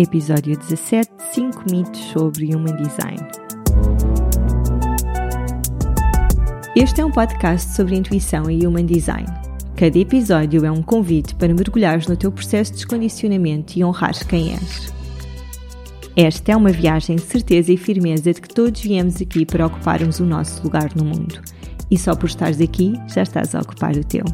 Episódio 17 5 mitos sobre Human Design. Este é um podcast sobre intuição e Human Design. Cada episódio é um convite para mergulhares no teu processo de descondicionamento e honrares quem és. Esta é uma viagem de certeza e firmeza de que todos viemos aqui para ocuparmos o nosso lugar no mundo. E só por estares aqui, já estás a ocupar o teu.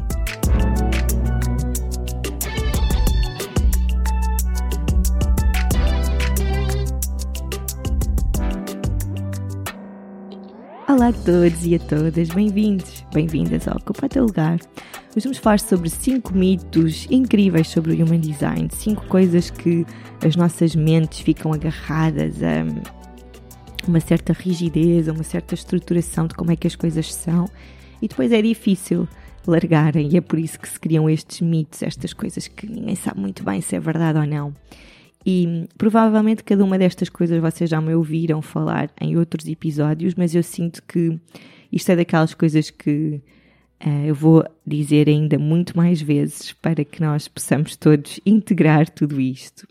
Olá a todos e a todas, bem-vindos, bem-vindas ao Ocupa Teu Lugar. Hoje vamos falar sobre 5 mitos incríveis sobre o Human Design, 5 coisas que as nossas mentes ficam agarradas a uma certa rigidez, a uma certa estruturação de como é que as coisas são e depois é difícil largarem e é por isso que se criam estes mitos, estas coisas que ninguém sabe muito bem se é verdade ou não. E provavelmente cada uma destas coisas vocês já me ouviram falar em outros episódios, mas eu sinto que isto é daquelas coisas que uh, eu vou dizer ainda muito mais vezes para que nós possamos todos integrar tudo isto.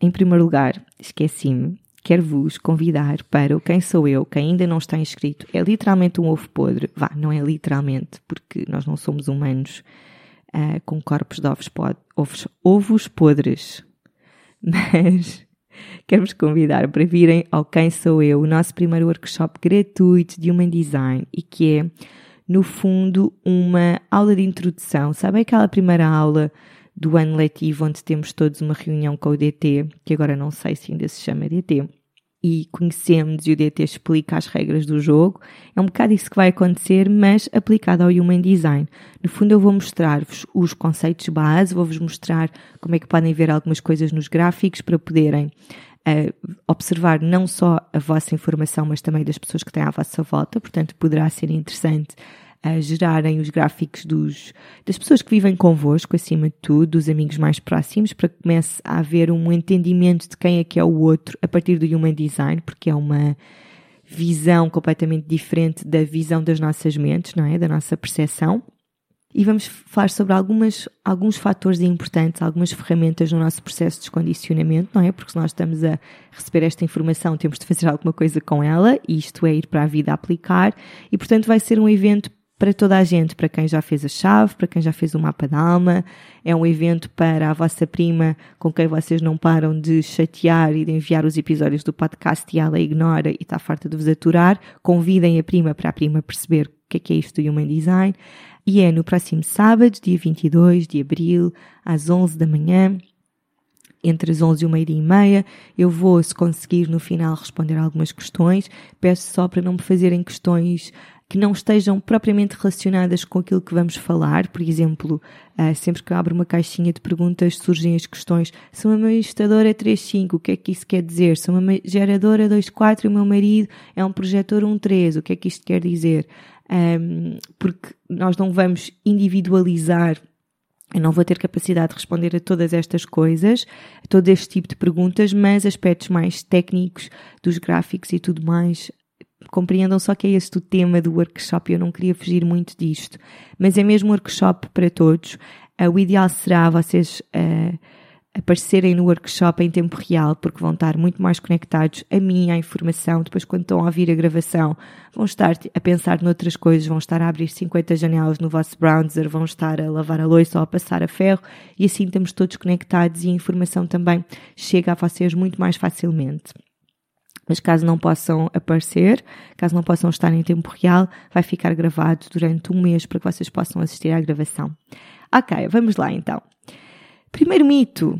Em primeiro lugar, esqueci-me, quero vos convidar para o Quem Sou Eu, que ainda não está inscrito. É literalmente um ovo podre. Vá, não é literalmente, porque nós não somos humanos uh, com corpos de ovos, pod ovos, ovos podres mas quero-vos convidar para virem ao Quem Sou Eu, o nosso primeiro workshop gratuito de Human Design e que é, no fundo, uma aula de introdução. Sabe aquela primeira aula do ano letivo onde temos todos uma reunião com o DT, que agora não sei se ainda se chama DT, e conhecemos e o DT explica as regras do jogo. É um bocado isso que vai acontecer, mas aplicado ao Human Design. No fundo, eu vou mostrar-vos os conceitos base, vou-vos mostrar como é que podem ver algumas coisas nos gráficos para poderem uh, observar não só a vossa informação, mas também das pessoas que têm à vossa volta. Portanto, poderá ser interessante a gerarem os gráficos dos, das pessoas que vivem convosco, acima de tudo, dos amigos mais próximos, para que comece a haver um entendimento de quem é que é o outro a partir do Human Design, porque é uma visão completamente diferente da visão das nossas mentes, não é? Da nossa percepção. E vamos falar sobre algumas, alguns fatores importantes, algumas ferramentas no nosso processo de descondicionamento, não é? Porque se nós estamos a receber esta informação, temos de fazer alguma coisa com ela, e isto é ir para a vida aplicar, e portanto vai ser um evento para toda a gente, para quem já fez a chave, para quem já fez o mapa da alma. É um evento para a vossa prima com quem vocês não param de chatear e de enviar os episódios do podcast e ela ignora e está farta de vos aturar. Convidem a prima para a prima perceber o que é, que é isto do Human Design. E é no próximo sábado, dia 22 de abril, às 11 da manhã entre as 11 e o meio-dia e meia. Eu vou, se conseguir, no final responder algumas questões. Peço só para não me fazerem questões que não estejam propriamente relacionadas com aquilo que vamos falar. Por exemplo, uh, sempre que abro uma caixinha de perguntas surgem as questões: sou uma manifestadora 3.5, o que é que isso quer dizer? Sou uma geradora 2.4 e o meu marido é um projetor 1.3, o que é que isto quer dizer? Um, porque nós não vamos individualizar eu não vou ter capacidade de responder a todas estas coisas, a todo este tipo de perguntas, mas aspectos mais técnicos dos gráficos e tudo mais compreendam só que é este o tema do workshop, eu não queria fugir muito disto, mas é mesmo um workshop para todos. Uh, o ideal será vocês uh, aparecerem no workshop em tempo real, porque vão estar muito mais conectados a mim, à informação. Depois, quando estão a ouvir a gravação, vão estar a pensar noutras coisas, vão estar a abrir 50 janelas no vosso browser, vão estar a lavar a louça ou a passar a ferro, e assim estamos todos conectados e a informação também chega a vocês muito mais facilmente. Mas caso não possam aparecer, caso não possam estar em tempo real, vai ficar gravado durante um mês para que vocês possam assistir à gravação. Ok, vamos lá então. Primeiro mito.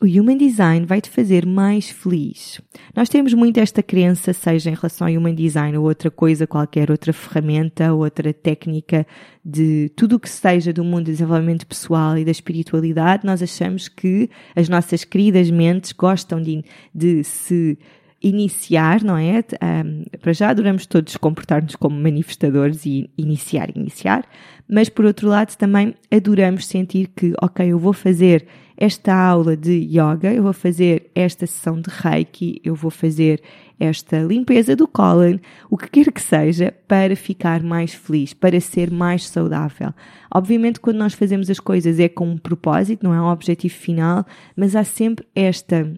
O Human Design vai te fazer mais feliz. Nós temos muito esta crença, seja em relação ao Human Design ou outra coisa qualquer, outra ferramenta, outra técnica de tudo o que seja do mundo do desenvolvimento pessoal e da espiritualidade, nós achamos que as nossas queridas mentes gostam de, de se iniciar, não é? Um, para já adoramos todos comportar-nos como manifestadores e iniciar, iniciar, mas por outro lado também adoramos sentir que, ok, eu vou fazer esta aula de yoga, eu vou fazer esta sessão de reiki, eu vou fazer esta limpeza do cólon, o que quer que seja, para ficar mais feliz, para ser mais saudável. Obviamente, quando nós fazemos as coisas é com um propósito, não é um objetivo final, mas há sempre esta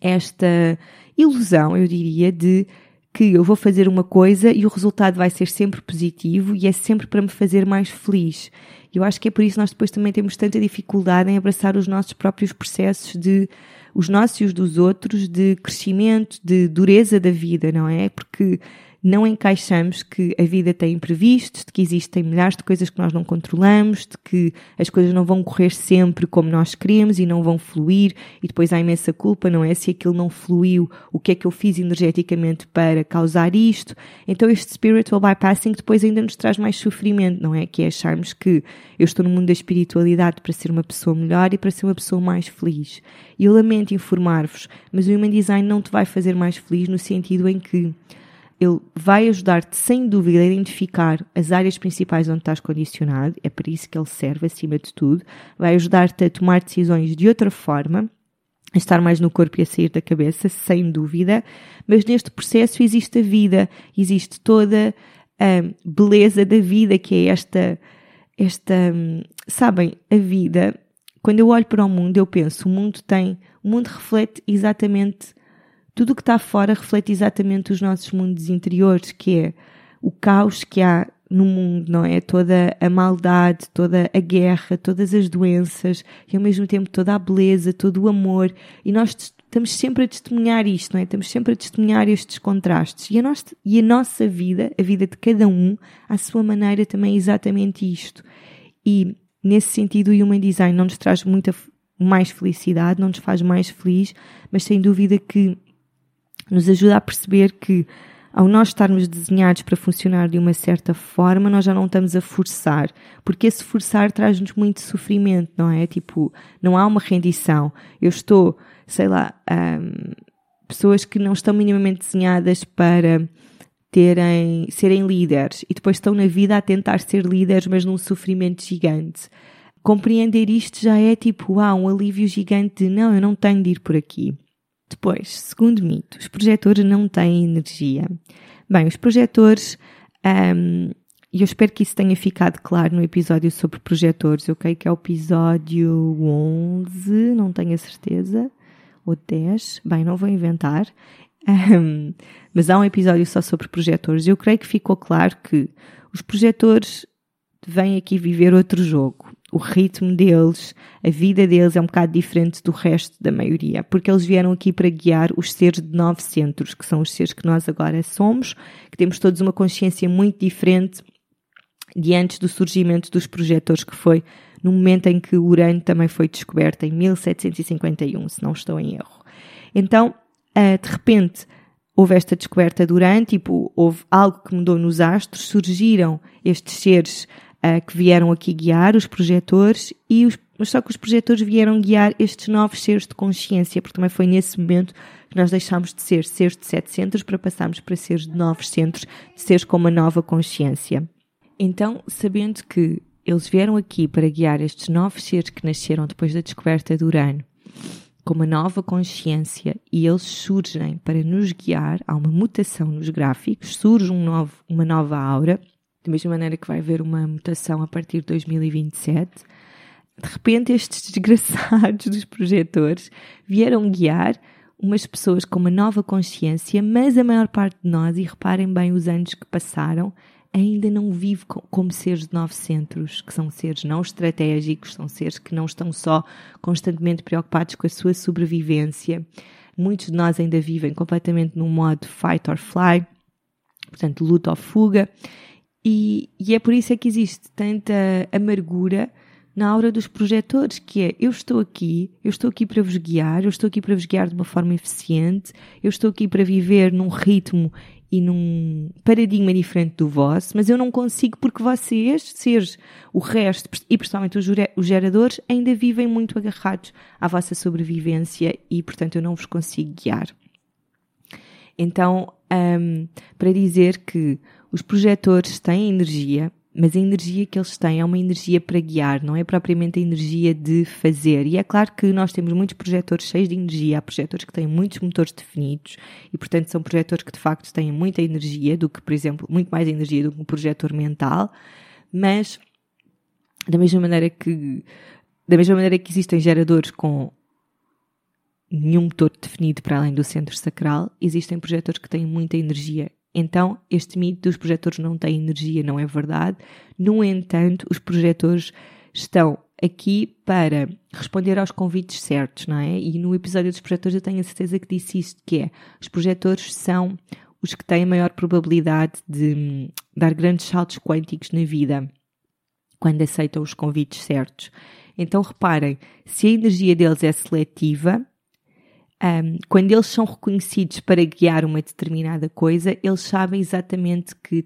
esta ilusão, eu diria, de que eu vou fazer uma coisa e o resultado vai ser sempre positivo e é sempre para me fazer mais feliz. Eu acho que é por isso que nós depois também temos tanta dificuldade em abraçar os nossos próprios processos de os nossos e os dos outros de crescimento, de dureza da vida, não é? Porque não encaixamos que a vida tem imprevistos, de que existem milhares de coisas que nós não controlamos, de que as coisas não vão correr sempre como nós queremos e não vão fluir, e depois há imensa culpa, não é? Se aquilo não fluiu, o que é que eu fiz energeticamente para causar isto? Então este spiritual bypassing depois ainda nos traz mais sofrimento, não é? Que é acharmos que eu estou no mundo da espiritualidade para ser uma pessoa melhor e para ser uma pessoa mais feliz. E eu lamento informar-vos, mas o Human Design não te vai fazer mais feliz no sentido em que ele vai ajudar-te, sem dúvida, a identificar as áreas principais onde estás condicionado, é para isso que ele serve, acima de tudo. Vai ajudar-te a tomar decisões de outra forma, a estar mais no corpo e a sair da cabeça, sem dúvida. Mas neste processo existe a vida, existe toda a beleza da vida, que é esta, esta, sabem, a vida. Quando eu olho para o mundo, eu penso, o mundo tem, o mundo reflete exatamente tudo o que está fora reflete exatamente os nossos mundos interiores, que é o caos que há no mundo, não é? Toda a maldade, toda a guerra, todas as doenças e ao mesmo tempo toda a beleza, todo o amor. E nós estamos sempre a testemunhar isto, não é? Estamos sempre a testemunhar estes contrastes. E a, nossa, e a nossa vida, a vida de cada um, à sua maneira, também é exatamente isto. E nesse sentido, o Human Design não nos traz muita mais felicidade, não nos faz mais feliz, mas sem dúvida que nos ajuda a perceber que ao nós estarmos desenhados para funcionar de uma certa forma, nós já não estamos a forçar, porque esse forçar traz-nos muito sofrimento, não é? Tipo, não há uma rendição. Eu estou, sei lá, um, pessoas que não estão minimamente desenhadas para terem, serem líderes e depois estão na vida a tentar ser líderes, mas num sofrimento gigante. Compreender isto já é tipo, ah, um alívio gigante de não, eu não tenho de ir por aqui. Depois, segundo mito, os projetores não têm energia. Bem, os projetores, um, e eu espero que isso tenha ficado claro no episódio sobre projetores, creio que é o episódio 11, não tenho a certeza, ou 10, bem, não vou inventar, um, mas há um episódio só sobre projetores. Eu creio que ficou claro que os projetores vêm aqui viver outro jogo o ritmo deles, a vida deles é um bocado diferente do resto da maioria, porque eles vieram aqui para guiar os seres de nove centros, que são os seres que nós agora somos, que temos todos uma consciência muito diferente de antes do surgimento dos projetores, que foi no momento em que o Urano também foi descoberto, em 1751, se não estou em erro. Então, eh, de repente, houve esta descoberta do Urano, tipo, houve algo que mudou nos astros, surgiram estes seres uh, que vieram aqui guiar os projetores e os, só que os projetores vieram guiar estes novos seres de consciência, porque também foi nesse momento que nós deixámos de ser seres de sete centros para passarmos para seres de novos centros, de seres com uma nova consciência. Então, sabendo que eles vieram aqui para guiar estes novos seres que nasceram depois da descoberta do Urano, com uma nova consciência e eles surgem para nos guiar, há uma mutação nos gráficos, surge um novo, uma nova aura, da mesma maneira que vai haver uma mutação a partir de 2027, de repente estes desgraçados dos projetores vieram guiar umas pessoas com uma nova consciência, mas a maior parte de nós, e reparem bem os anos que passaram, ainda não vive como seres de nove centros, que são seres não estratégicos, são seres que não estão só constantemente preocupados com a sua sobrevivência. Muitos de nós ainda vivem completamente num modo fight or fly, portanto, luta ou fuga. E, e é por isso é que existe tanta amargura na aura dos projetores, que é eu estou aqui, eu estou aqui para vos guiar, eu estou aqui para vos guiar de uma forma eficiente, eu estou aqui para viver num ritmo e num paradigma diferente do vosso, mas eu não consigo porque vocês, seres o resto, e principalmente os geradores, ainda vivem muito agarrados à vossa sobrevivência e, portanto, eu não vos consigo guiar. Então, um, para dizer que os projetores têm energia, mas a energia que eles têm é uma energia para guiar, não é propriamente a energia de fazer. E é claro que nós temos muitos projetores cheios de energia, há projetores que têm muitos motores definidos e, portanto, são projetores que de facto têm muita energia do que, por exemplo, muito mais energia do que um projetor mental, mas da mesma maneira que da mesma maneira que existem geradores com nenhum motor definido para além do centro sacral, existem projetores que têm muita energia. Então, este mito dos projetores não têm energia não é verdade. No entanto, os projetores estão aqui para responder aos convites certos, não é? E no episódio dos projetores eu tenho a certeza que disse isto, que é, os projetores são os que têm maior probabilidade de hum, dar grandes saltos quânticos na vida quando aceitam os convites certos. Então reparem, se a energia deles é seletiva, um, quando eles são reconhecidos para guiar uma determinada coisa, eles sabem exatamente que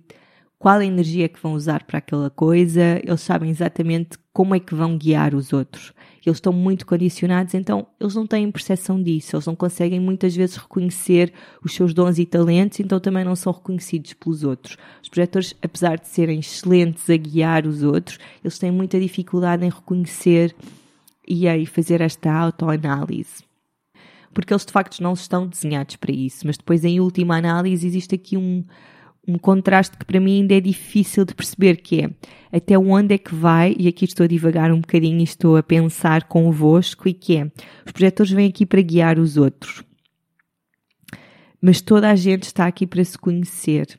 qual a energia que vão usar para aquela coisa, eles sabem exatamente como é que vão guiar os outros. Eles estão muito condicionados, então eles não têm percepção disso, eles não conseguem muitas vezes reconhecer os seus dons e talentos, então também não são reconhecidos pelos outros. Os projetores, apesar de serem excelentes a guiar os outros, eles têm muita dificuldade em reconhecer e aí fazer esta autoanálise porque eles de facto não estão desenhados para isso. Mas depois, em última análise, existe aqui um, um contraste que para mim ainda é difícil de perceber, que é até onde é que vai, e aqui estou a divagar um bocadinho e estou a pensar convosco, e que é, os projetores vêm aqui para guiar os outros. Mas toda a gente está aqui para se conhecer.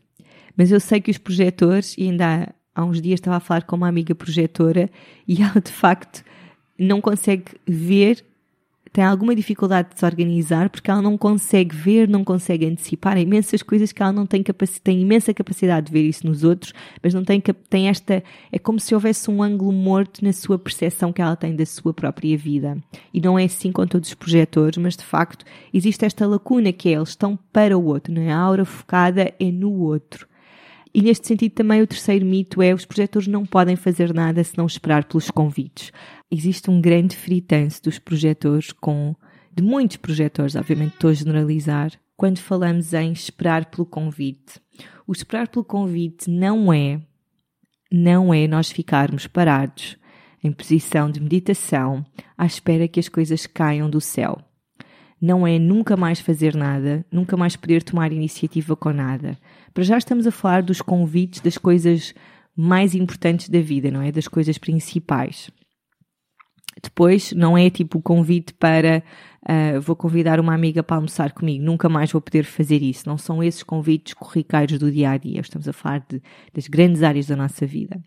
Mas eu sei que os projetores, e ainda há, há uns dias estava a falar com uma amiga projetora, e ela de facto não consegue ver tem alguma dificuldade de se organizar porque ela não consegue ver, não consegue antecipar imensas coisas que ela não tem capacidade, tem imensa capacidade de ver isso nos outros, mas não tem, tem esta, é como se houvesse um ângulo morto na sua percepção que ela tem da sua própria vida. E não é assim com todos os projetores, mas de facto existe esta lacuna que é, eles estão para o outro, não é? A aura focada é no outro. E neste sentido também o terceiro mito é os projetores não podem fazer nada se não esperar pelos convites. Existe um grande fritanço dos projetores com, de muitos projetores, obviamente estou a generalizar, quando falamos em esperar pelo convite. O esperar pelo convite não é, não é nós ficarmos parados em posição de meditação à espera que as coisas caiam do céu. Não é nunca mais fazer nada, nunca mais poder tomar iniciativa com nada. Para já estamos a falar dos convites das coisas mais importantes da vida, não é? Das coisas principais. Depois, não é tipo o convite para uh, vou convidar uma amiga para almoçar comigo, nunca mais vou poder fazer isso. Não são esses convites corriqueiros do dia a dia. Estamos a falar de, das grandes áreas da nossa vida.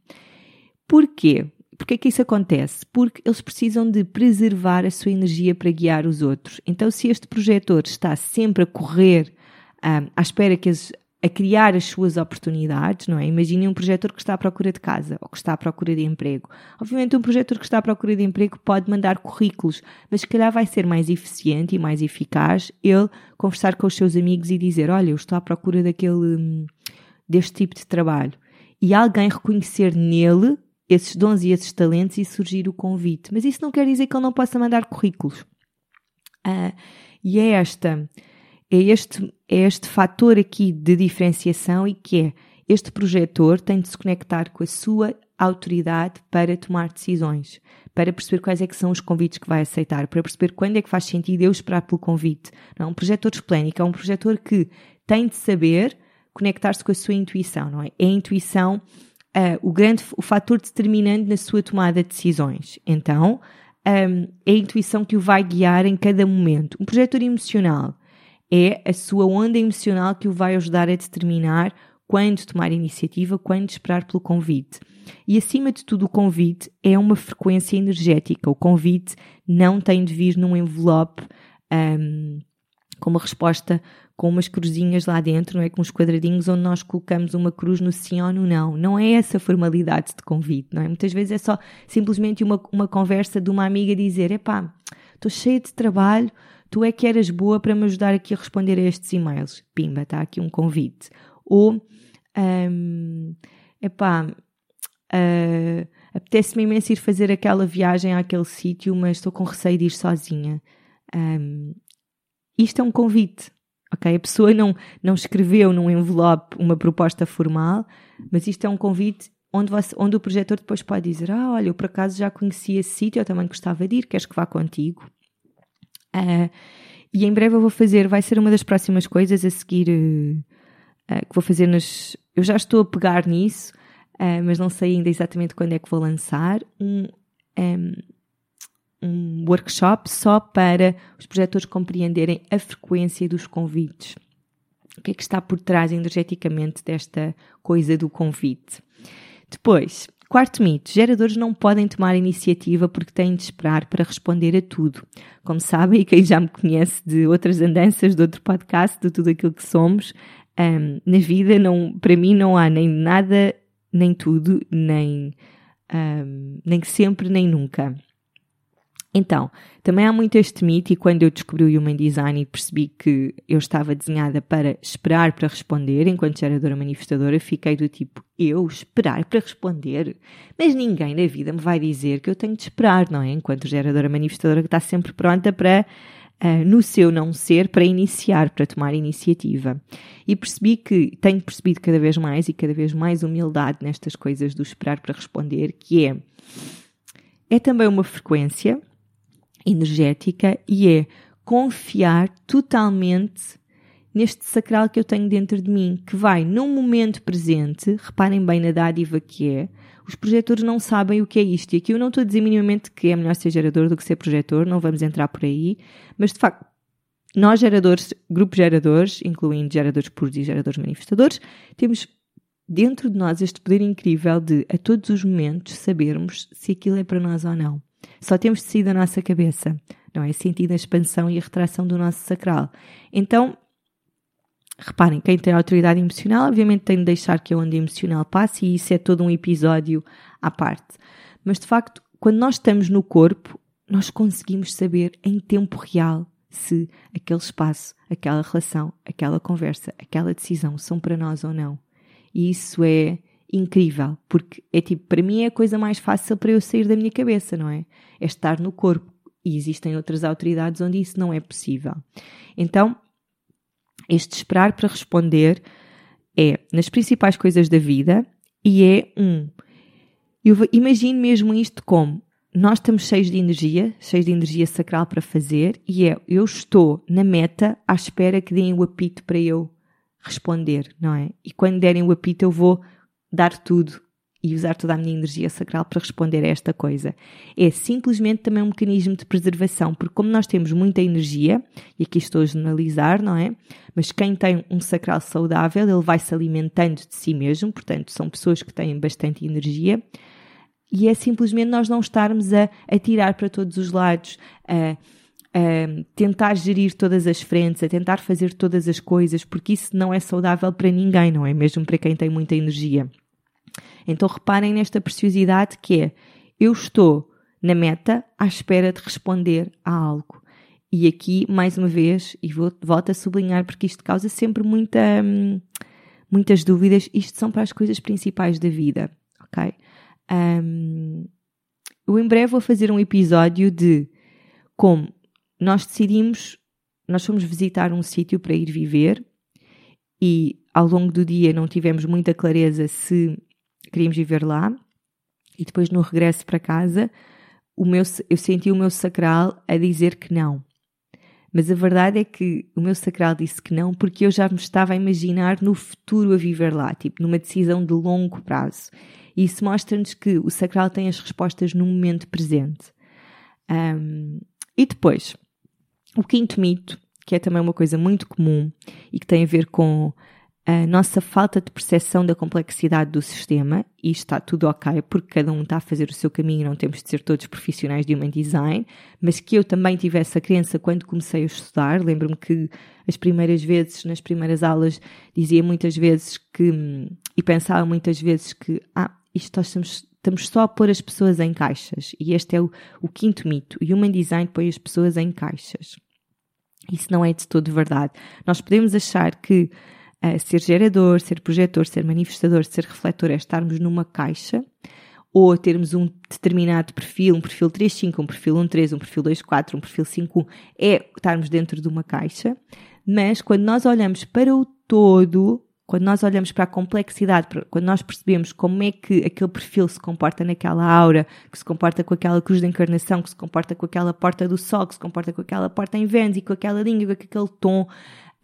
Porquê? Porquê que isso acontece? Porque eles precisam de preservar a sua energia para guiar os outros. Então, se este projetor está sempre a correr um, à espera que as, a criar as suas oportunidades, não é? Imaginem um projetor que está à procura de casa ou que está à procura de emprego. Obviamente, um projetor que está à procura de emprego pode mandar currículos, mas se calhar vai ser mais eficiente e mais eficaz ele conversar com os seus amigos e dizer: Olha, eu estou à procura daquele, deste tipo de trabalho. E alguém reconhecer nele esses dons e esses talentos e surgir o convite. Mas isso não quer dizer que ele não possa mandar currículos. Uh, e é esta é este, é este fator aqui de diferenciação e que é este projetor tem de se conectar com a sua autoridade para tomar decisões, para perceber quais é que são os convites que vai aceitar, para perceber quando é que faz sentido eu esperar pelo convite. Não, é? um projetor esplénico é um projetor que tem de saber conectar-se com a sua intuição, não é? É a intuição uh, o grande o fator determinante na sua tomada de decisões. Então, um, é a intuição que o vai guiar em cada momento. Um projetor emocional é a sua onda emocional que o vai ajudar a determinar quando tomar iniciativa, quando esperar pelo convite. E acima de tudo, o convite é uma frequência energética. O convite não tem de vir num envelope um, com uma resposta com umas cruzinhas lá dentro, não é? Com uns quadradinhos onde nós colocamos uma cruz no sim ou no não. Não é essa formalidade de convite, não é? Muitas vezes é só simplesmente uma, uma conversa de uma amiga dizer: epá, estou cheia de trabalho, tu é que eras boa para me ajudar aqui a responder a estes e-mails. Pimba, está aqui um convite. Ou, um, epá, uh, apetece-me imenso ir fazer aquela viagem àquele sítio, mas estou com receio de ir sozinha. Um, isto é um convite, ok? A pessoa não, não escreveu num envelope uma proposta formal, mas isto é um convite onde, você, onde o projetor depois pode dizer: Ah, olha, eu por acaso já conheci esse sítio, eu também gostava de ir, queres que vá contigo? Uh, e em breve eu vou fazer, vai ser uma das próximas coisas a seguir uh, que vou fazer nas. Eu já estou a pegar nisso, mas não sei ainda exatamente quando é que vou lançar. Um, um, um workshop só para os projetores compreenderem a frequência dos convites. O que é que está por trás energeticamente desta coisa do convite? Depois, quarto mito: geradores não podem tomar iniciativa porque têm de esperar para responder a tudo. Como sabem, e quem já me conhece de outras andanças, de outro podcast, de tudo aquilo que somos, um, na vida, não, para mim, não há nem nada, nem tudo, nem, um, nem sempre, nem nunca. Então, também há muito este mito, e quando eu descobri o Human Design e percebi que eu estava desenhada para esperar para responder, enquanto geradora manifestadora, fiquei do tipo, eu esperar para responder? Mas ninguém na vida me vai dizer que eu tenho de esperar, não é? Enquanto geradora manifestadora que está sempre pronta para, uh, no seu não ser, para iniciar, para tomar iniciativa. E percebi que tenho percebido cada vez mais e cada vez mais humildade nestas coisas do esperar para responder, que é, é também uma frequência energética e é confiar totalmente neste sacral que eu tenho dentro de mim, que vai num momento presente, reparem bem na dádiva que é, os projetores não sabem o que é isto. E aqui eu não estou a dizer minimamente que é melhor ser gerador do que ser projetor, não vamos entrar por aí, mas de facto, nós geradores, grupos geradores, incluindo geradores puros e geradores manifestadores, temos dentro de nós este poder incrível de, a todos os momentos, sabermos se aquilo é para nós ou não. Só temos sair da nossa cabeça, não é? Sentir a expansão e a retração do nosso sacral. Então, reparem, quem tem autoridade emocional, obviamente tem de deixar que a onda emocional passe e isso é todo um episódio à parte. Mas de facto, quando nós estamos no corpo, nós conseguimos saber em tempo real se aquele espaço, aquela relação, aquela conversa, aquela decisão são para nós ou não. E isso é incrível, porque é tipo, para mim é a coisa mais fácil para eu sair da minha cabeça, não é? É estar no corpo. E existem outras autoridades onde isso não é possível. Então, este esperar para responder é nas principais coisas da vida e é um. Eu imagino mesmo isto como nós estamos cheios de energia, cheios de energia sacral para fazer, e é eu estou na meta à espera que deem o apito para eu responder, não é? E quando derem o apito, eu vou dar tudo e usar toda a minha energia sacral para responder a esta coisa. É simplesmente também um mecanismo de preservação, porque como nós temos muita energia, e aqui estou a generalizar, não é? Mas quem tem um sacral saudável, ele vai se alimentando de si mesmo, portanto, são pessoas que têm bastante energia. E é simplesmente nós não estarmos a, a tirar para todos os lados, a, a tentar gerir todas as frentes, a tentar fazer todas as coisas, porque isso não é saudável para ninguém, não é? Mesmo para quem tem muita energia. Então reparem nesta preciosidade que é: eu estou na meta à espera de responder a algo. E aqui, mais uma vez, e vou, volto a sublinhar porque isto causa sempre muita, hum, muitas dúvidas, isto são para as coisas principais da vida, ok? Um, eu em breve vou fazer um episódio de como nós decidimos, nós fomos visitar um sítio para ir viver e ao longo do dia não tivemos muita clareza se queríamos viver lá e depois no regresso para casa o meu, eu senti o meu sacral a dizer que não. Mas a verdade é que o meu sacral disse que não porque eu já me estava a imaginar no futuro a viver lá, tipo numa decisão de longo prazo. E isso mostra-nos que o sacral tem as respostas no momento presente. Um, e depois, o quinto mito, que é também uma coisa muito comum e que tem a ver com a nossa falta de percepção da complexidade do sistema, e está tudo ok, porque cada um está a fazer o seu caminho, não temos de ser todos profissionais de Human Design, mas que eu também tivesse a crença quando comecei a estudar. Lembro-me que as primeiras vezes, nas primeiras aulas, dizia muitas vezes que, e pensava muitas vezes que, ah, isto nós estamos, estamos só a pôr as pessoas em caixas, e este é o, o quinto mito: Human Design põe as pessoas em caixas. Isso não é de todo verdade. Nós podemos achar que uh, ser gerador, ser projetor, ser manifestador, ser refletor é estarmos numa caixa ou termos um determinado perfil, um perfil 3.5, um perfil 1.3, um perfil 2.4, um perfil 5.1, é estarmos dentro de uma caixa, mas quando nós olhamos para o todo, quando nós olhamos para a complexidade, quando nós percebemos como é que aquele perfil se comporta naquela aura, que se comporta com aquela cruz de encarnação, que se comporta com aquela porta do sol, que se comporta com aquela porta em Vênus e com aquela língua, com aquele tom,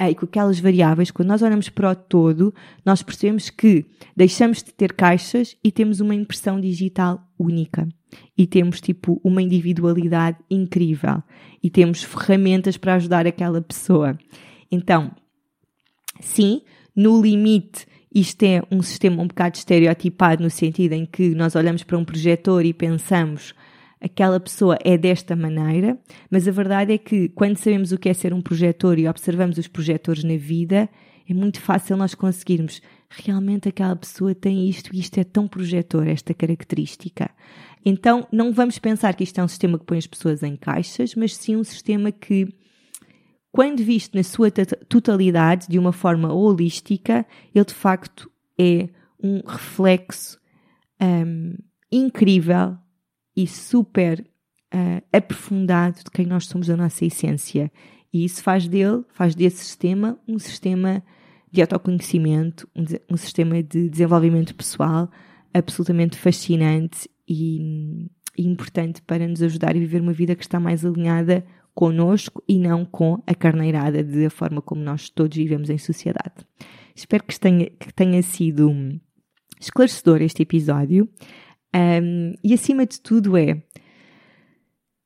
uh, e com aquelas variáveis, quando nós olhamos para o todo, nós percebemos que deixamos de ter caixas e temos uma impressão digital única. E temos, tipo, uma individualidade incrível. E temos ferramentas para ajudar aquela pessoa. Então, sim, no limite, isto é um sistema um bocado estereotipado no sentido em que nós olhamos para um projetor e pensamos aquela pessoa é desta maneira, mas a verdade é que quando sabemos o que é ser um projetor e observamos os projetores na vida, é muito fácil nós conseguirmos realmente aquela pessoa tem isto e isto é tão projetor, esta característica. Então, não vamos pensar que isto é um sistema que põe as pessoas em caixas, mas sim um sistema que quando visto na sua totalidade, de uma forma holística, ele de facto é um reflexo um, incrível e super uh, aprofundado de quem nós somos, da nossa essência. E isso faz dele, faz desse sistema, um sistema de autoconhecimento, um, um sistema de desenvolvimento pessoal absolutamente fascinante e, e importante para nos ajudar a viver uma vida que está mais alinhada connosco e não com a carneirada da forma como nós todos vivemos em sociedade. Espero que tenha, que tenha sido esclarecedor este episódio um, e acima de tudo é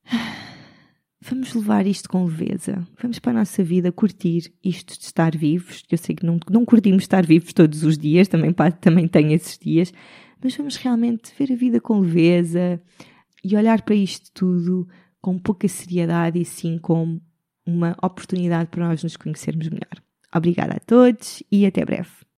vamos levar isto com leveza, vamos para a nossa vida curtir isto de estar vivos. Eu sei que não, não curtimos estar vivos todos os dias, também, também tenho esses dias, mas vamos realmente ver a vida com leveza e olhar para isto tudo com pouca seriedade e sim como uma oportunidade para nós nos conhecermos melhor. Obrigada a todos e até breve.